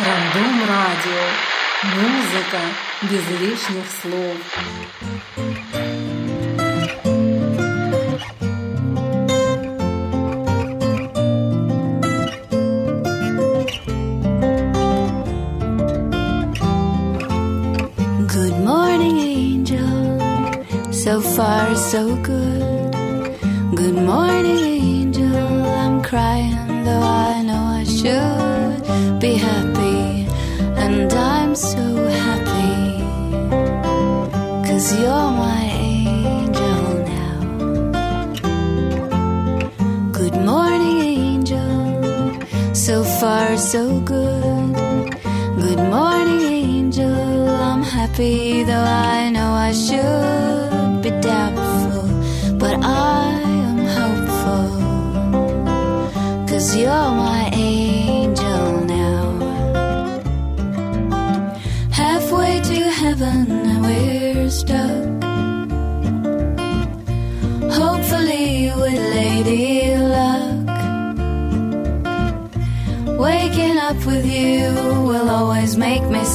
Рандом радио. Музыка без лишних слов. Good morning, angel. So far, so good. Good morning, angel. I'm crying, though I know I should You're my angel now. Good morning, angel. So far, so good. Good morning, angel. I'm happy, though I know I should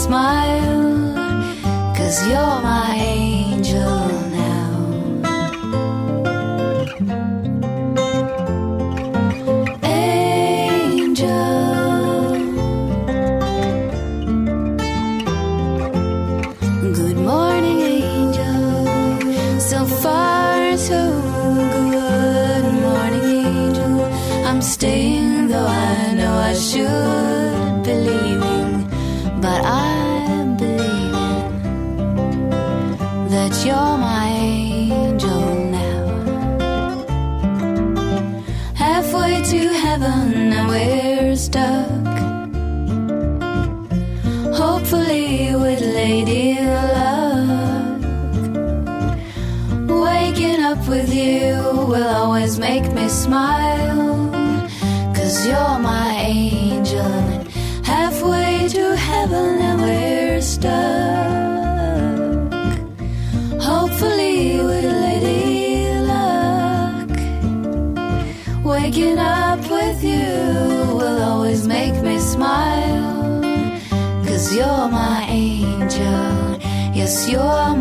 smile. Cause you're my angel you're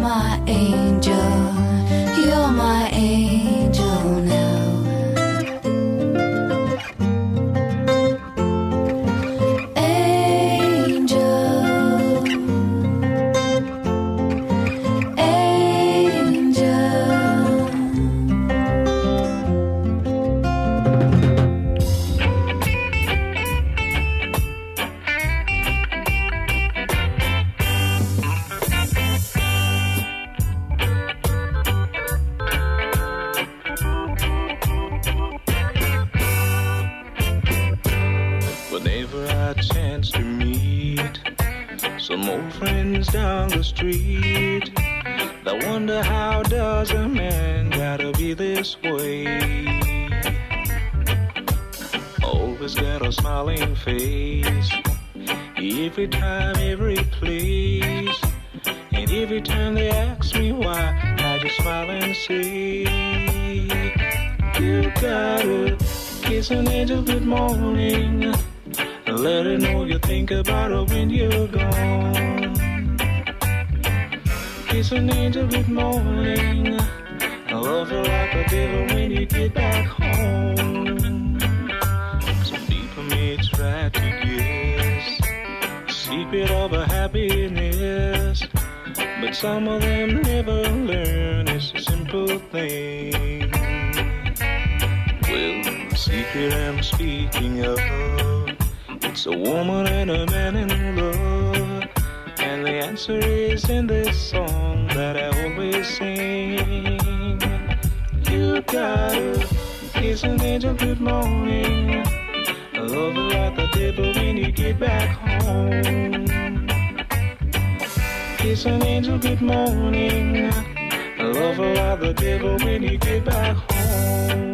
the street, they wonder how does a man gotta be this way? Always got a smiling face, every time, every place, and every time they ask me why, I just smile and say, You gotta kiss an angel good morning. Let her know you think about her when you're gone. Kiss an angel good morning. I love you like a devil when you get back home. Some people may try to guess secret of her happiness. But some of them never learn it's a simple thing. Well, the secret I'm speaking of it's a woman and a man in love. And the answer is in this song an angel good morning. I love her like the devil when you get back home. Kiss an angel good morning. I love her like the devil when you get back home.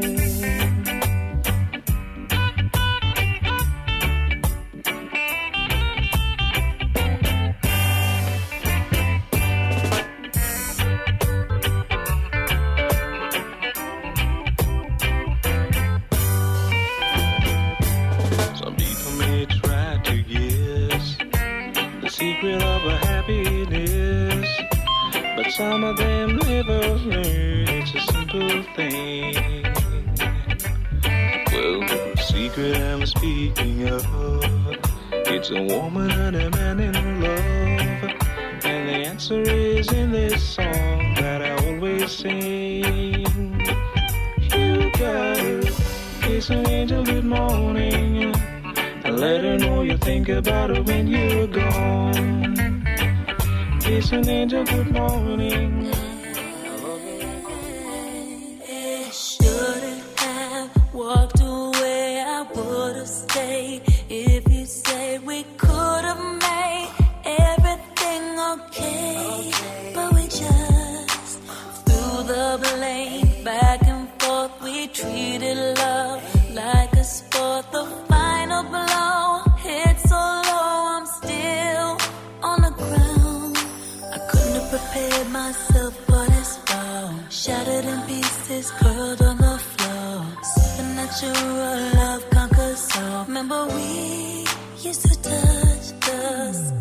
remember we used to touch the sky.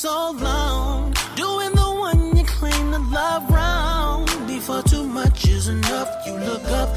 so long doing the one you claim to love wrong. Before too much is enough, you look up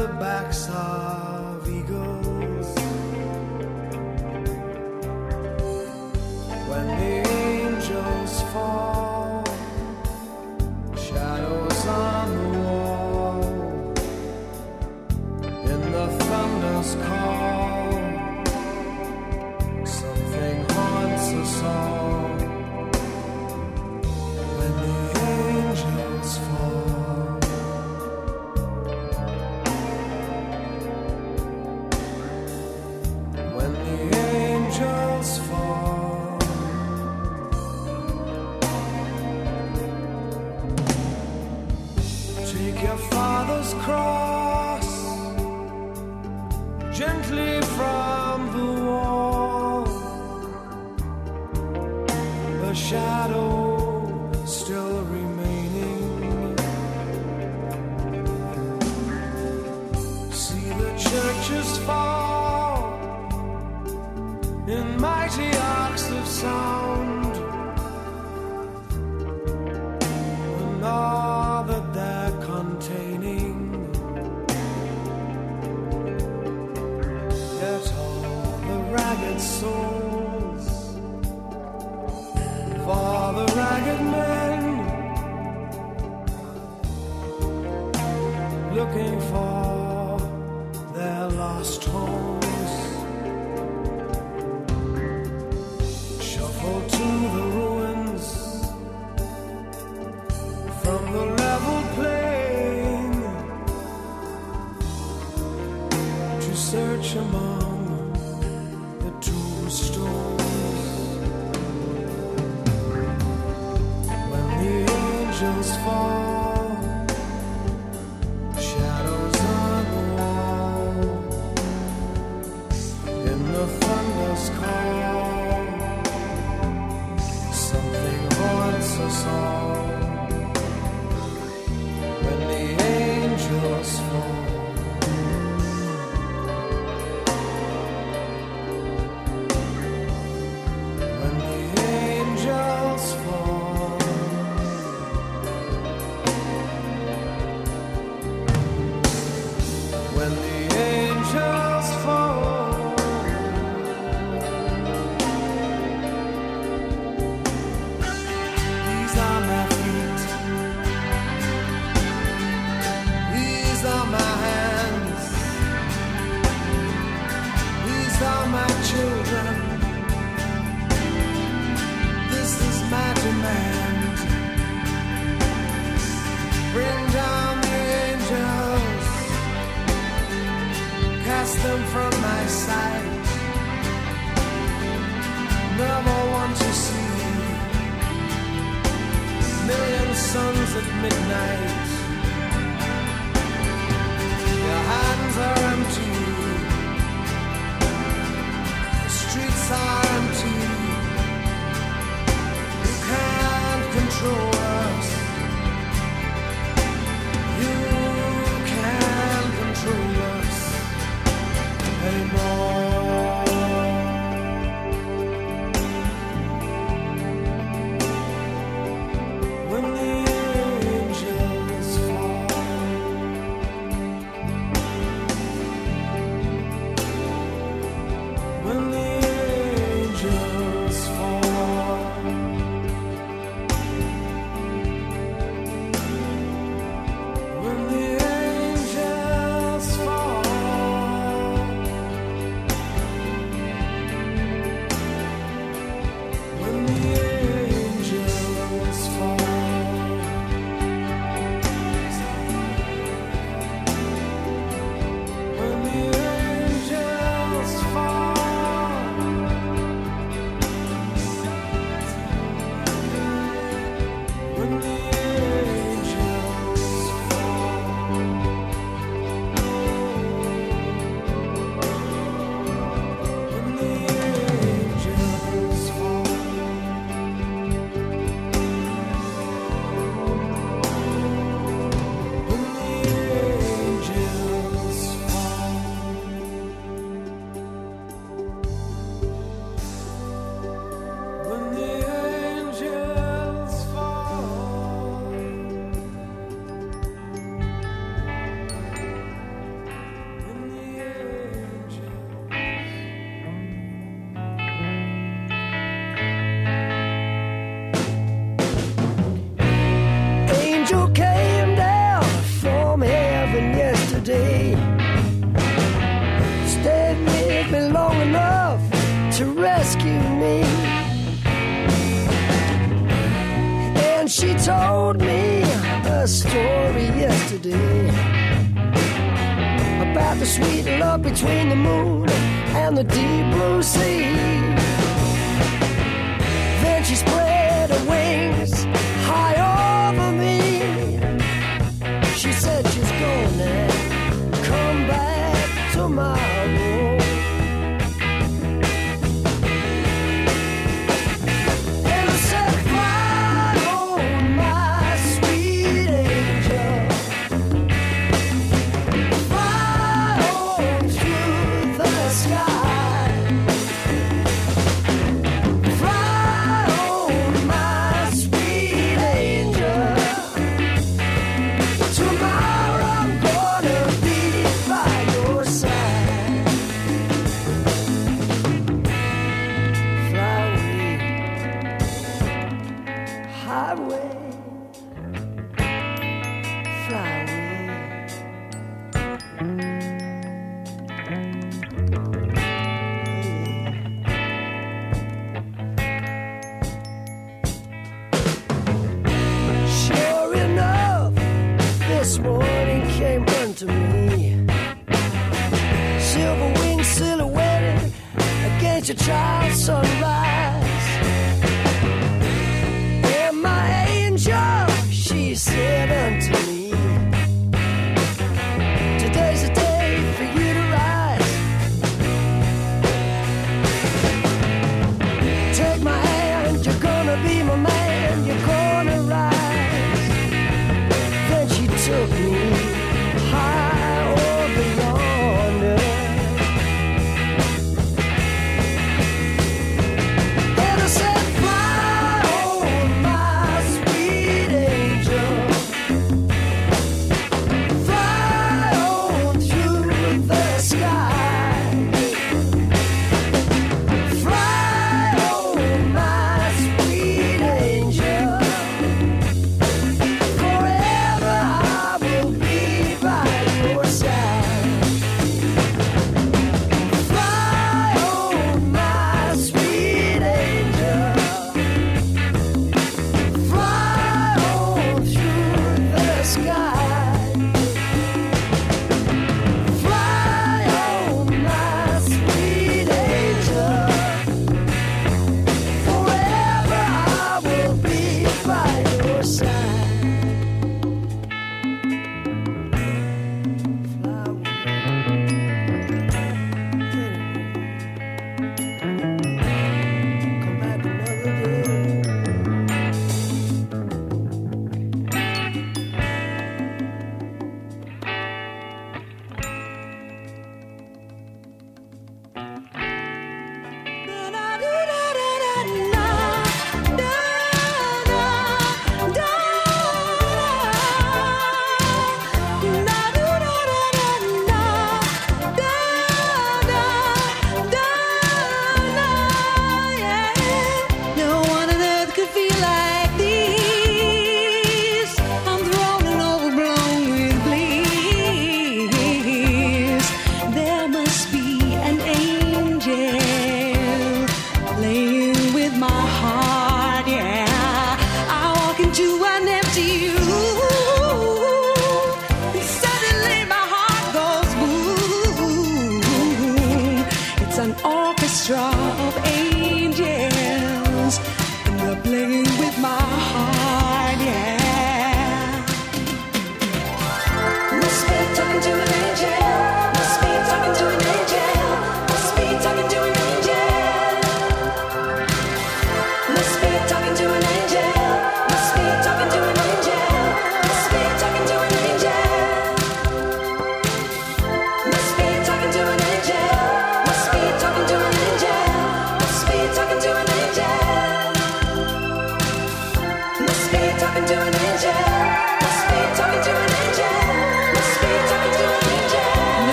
the backs of eagles. When the angels fall shadows on the wall. In the thunder's call of midnight.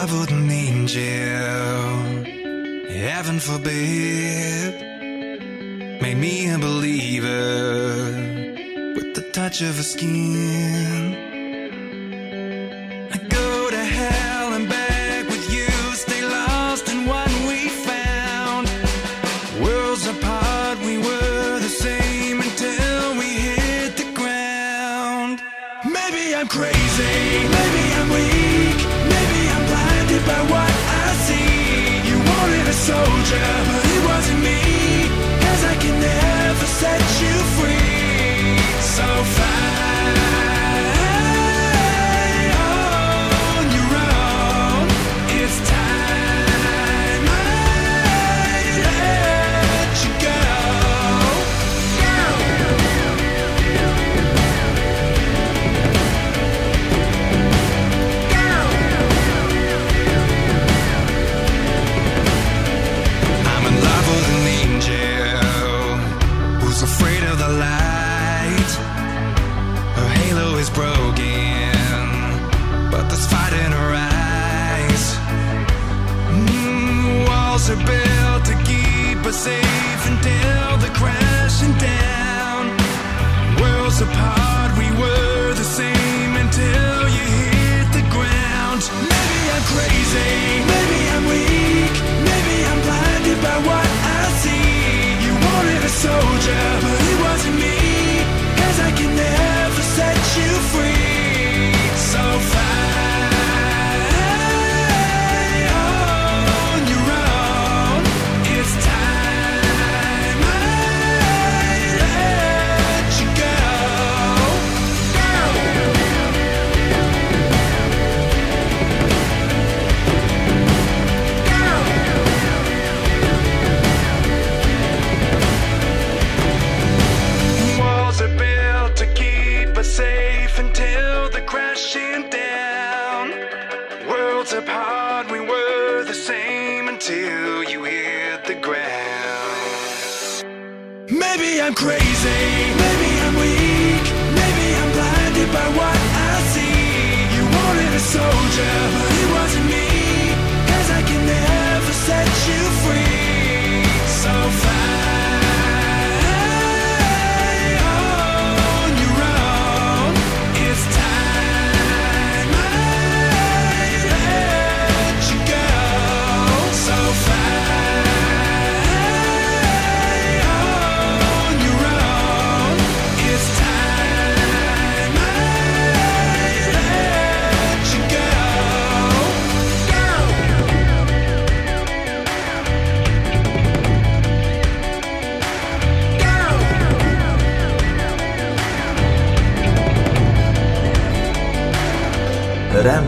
I wouldn't mean jail, heaven forbid. Made me a believer with the touch of her skin.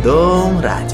Dom Rádio.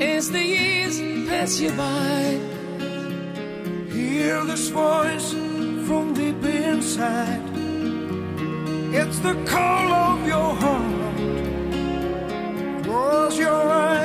as the years pass you by. Hear this voice from deep inside. It's the call of your heart. Close your eyes.